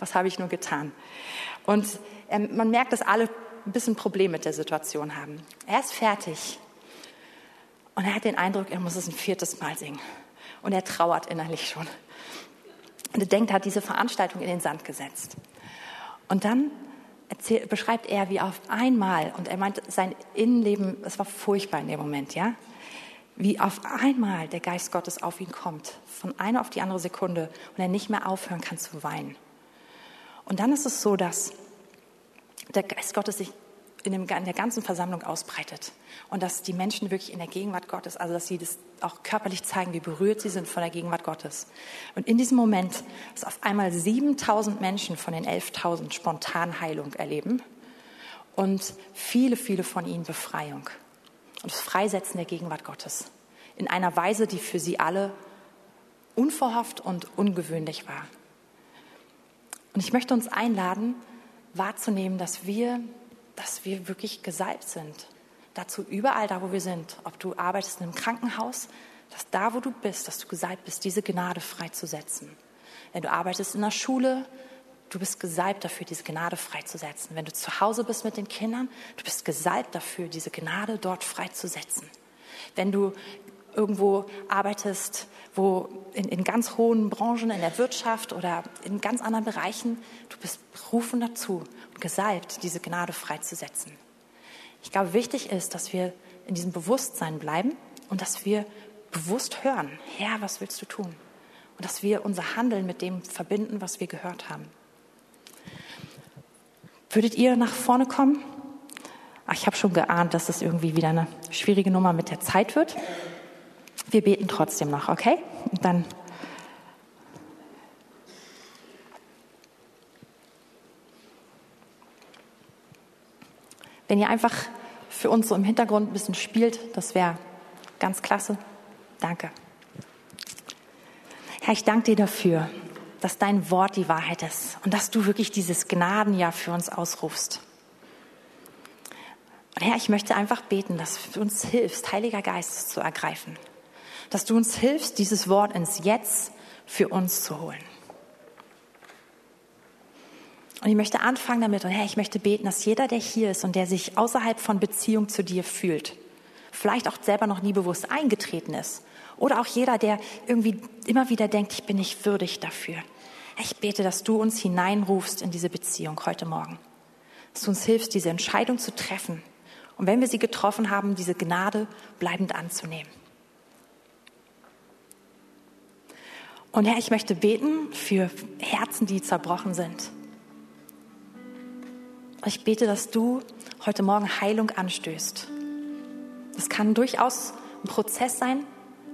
was habe ich nur getan? Und ähm, man merkt, dass alle ein bisschen Probleme mit der Situation haben. Er ist fertig und er hat den Eindruck, er muss es ein viertes Mal singen. Und er trauert innerlich schon. Und er denkt, er hat diese Veranstaltung in den Sand gesetzt. Und dann erzähl, beschreibt er, wie auf einmal, und er meint, sein Innenleben, es war furchtbar in dem Moment, ja, wie auf einmal der Geist Gottes auf ihn kommt, von einer auf die andere Sekunde, und er nicht mehr aufhören kann zu weinen. Und dann ist es so, dass der Geist Gottes sich in, dem, in der ganzen Versammlung ausbreitet und dass die Menschen wirklich in der Gegenwart Gottes, also dass sie das auch körperlich zeigen, wie berührt sie sind von der Gegenwart Gottes. Und in diesem Moment, dass auf einmal 7000 Menschen von den 11.000 spontan Heilung erleben und viele, viele von ihnen Befreiung und das Freisetzen der Gegenwart Gottes in einer Weise, die für sie alle unverhofft und ungewöhnlich war. Und ich möchte uns einladen, wahrzunehmen, dass wir dass wir wirklich gesalbt sind. Dazu überall da, wo wir sind, ob du arbeitest in einem Krankenhaus, dass da, wo du bist, dass du gesalbt bist, diese Gnade freizusetzen. Wenn du arbeitest in der Schule, du bist gesalbt dafür, diese Gnade freizusetzen. Wenn du zu Hause bist mit den Kindern, du bist gesalbt dafür, diese Gnade dort freizusetzen. Wenn du irgendwo arbeitest, wo in, in ganz hohen Branchen, in der Wirtschaft oder in ganz anderen Bereichen, du bist berufen dazu und gesalbt, diese Gnade freizusetzen. Ich glaube, wichtig ist, dass wir in diesem Bewusstsein bleiben und dass wir bewusst hören, Herr, was willst du tun? Und dass wir unser Handeln mit dem verbinden, was wir gehört haben. Würdet ihr nach vorne kommen? Ach, ich habe schon geahnt, dass es irgendwie wieder eine schwierige Nummer mit der Zeit wird. Wir beten trotzdem noch, okay? Und dann Wenn ihr einfach für uns so im Hintergrund ein bisschen spielt, das wäre ganz klasse. Danke. Herr, ich danke dir dafür, dass dein Wort die Wahrheit ist und dass du wirklich dieses Gnadenjahr für uns ausrufst. Und Herr, ich möchte einfach beten, dass du uns hilfst, Heiliger Geist zu ergreifen dass du uns hilfst, dieses Wort ins Jetzt für uns zu holen. Und ich möchte anfangen damit, und Herr, ich möchte beten, dass jeder, der hier ist und der sich außerhalb von Beziehung zu dir fühlt, vielleicht auch selber noch nie bewusst eingetreten ist, oder auch jeder, der irgendwie immer wieder denkt, ich bin nicht würdig dafür. Ich bete, dass du uns hineinrufst in diese Beziehung heute Morgen. Dass du uns hilfst, diese Entscheidung zu treffen. Und wenn wir sie getroffen haben, diese Gnade bleibend anzunehmen. Und Herr, ich möchte beten für Herzen, die zerbrochen sind. Ich bete, dass du heute Morgen Heilung anstößt. Das kann durchaus ein Prozess sein.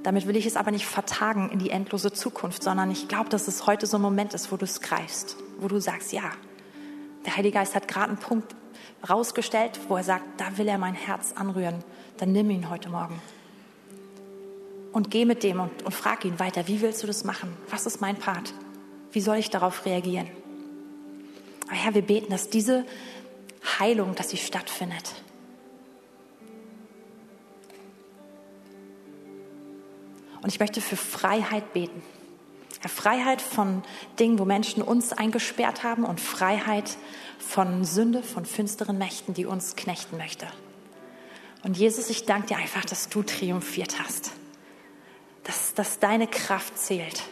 Damit will ich es aber nicht vertagen in die endlose Zukunft, sondern ich glaube, dass es heute so ein Moment ist, wo du es greifst, wo du sagst, ja, der Heilige Geist hat gerade einen Punkt rausgestellt, wo er sagt, da will er mein Herz anrühren. Dann nimm ihn heute Morgen und geh mit dem und, und frag ihn weiter, wie willst du das machen? Was ist mein Part? Wie soll ich darauf reagieren? Aber Herr, wir beten, dass diese Heilung, dass sie stattfindet. Und ich möchte für Freiheit beten. Herr, Freiheit von Dingen, wo Menschen uns eingesperrt haben und Freiheit von Sünde, von finsteren Mächten, die uns knechten möchte. Und Jesus, ich danke dir einfach, dass du triumphiert hast dass, dass deine Kraft zählt.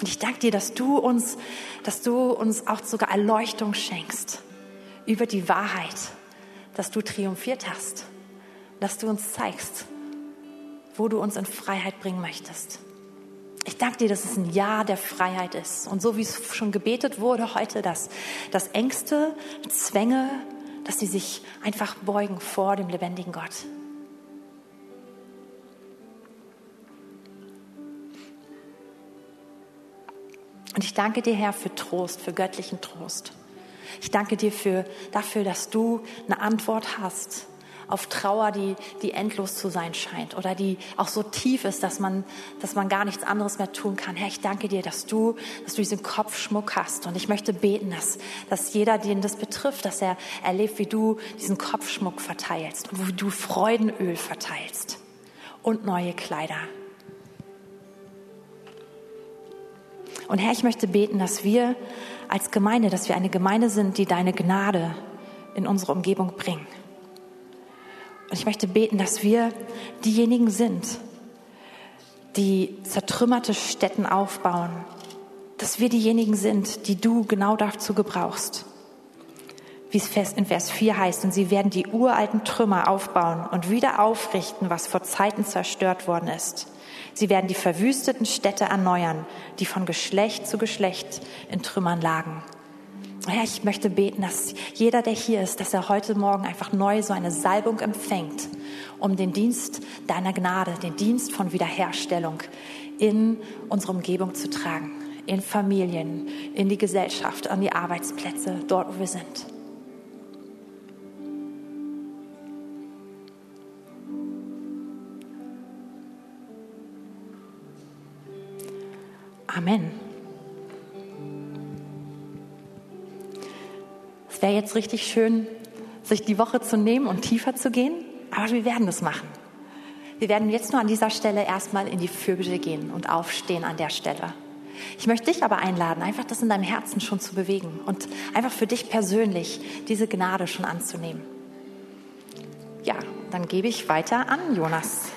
Und ich danke dir, dass du uns, dass du uns auch sogar Erleuchtung schenkst über die Wahrheit, dass du triumphiert hast, dass du uns zeigst, wo du uns in Freiheit bringen möchtest. Ich danke dir, dass es ein Jahr der Freiheit ist. Und so wie es schon gebetet wurde heute, dass, dass Ängste, Zwänge, dass sie sich einfach beugen vor dem lebendigen Gott. Und ich danke dir, Herr, für Trost, für göttlichen Trost. Ich danke dir für, dafür, dass du eine Antwort hast auf Trauer, die, die endlos zu sein scheint oder die auch so tief ist, dass man, dass man gar nichts anderes mehr tun kann. Herr, ich danke dir, dass du, dass du diesen Kopfschmuck hast. Und ich möchte beten, dass, dass jeder, den das betrifft, dass er erlebt, wie du diesen Kopfschmuck verteilst und wie du Freudenöl verteilst und neue Kleider. Und Herr, ich möchte beten, dass wir als Gemeinde, dass wir eine Gemeinde sind, die deine Gnade in unsere Umgebung bringen. Und ich möchte beten, dass wir diejenigen sind, die zertrümmerte Städten aufbauen, dass wir diejenigen sind, die du genau dazu gebrauchst. Wie es in Vers 4 heißt, und sie werden die uralten Trümmer aufbauen und wieder aufrichten, was vor Zeiten zerstört worden ist. Sie werden die verwüsteten Städte erneuern, die von Geschlecht zu Geschlecht in Trümmern lagen. Herr, ich möchte beten, dass jeder, der hier ist, dass er heute Morgen einfach neu so eine Salbung empfängt, um den Dienst deiner Gnade, den Dienst von Wiederherstellung in unsere Umgebung zu tragen, in Familien, in die Gesellschaft, an die Arbeitsplätze, dort, wo wir sind. Amen. Es wäre jetzt richtig schön, sich die Woche zu nehmen und tiefer zu gehen, aber wir werden das machen. Wir werden jetzt nur an dieser Stelle erstmal in die Fürbitte gehen und aufstehen an der Stelle. Ich möchte dich aber einladen, einfach das in deinem Herzen schon zu bewegen und einfach für dich persönlich diese Gnade schon anzunehmen. Ja, dann gebe ich weiter an Jonas.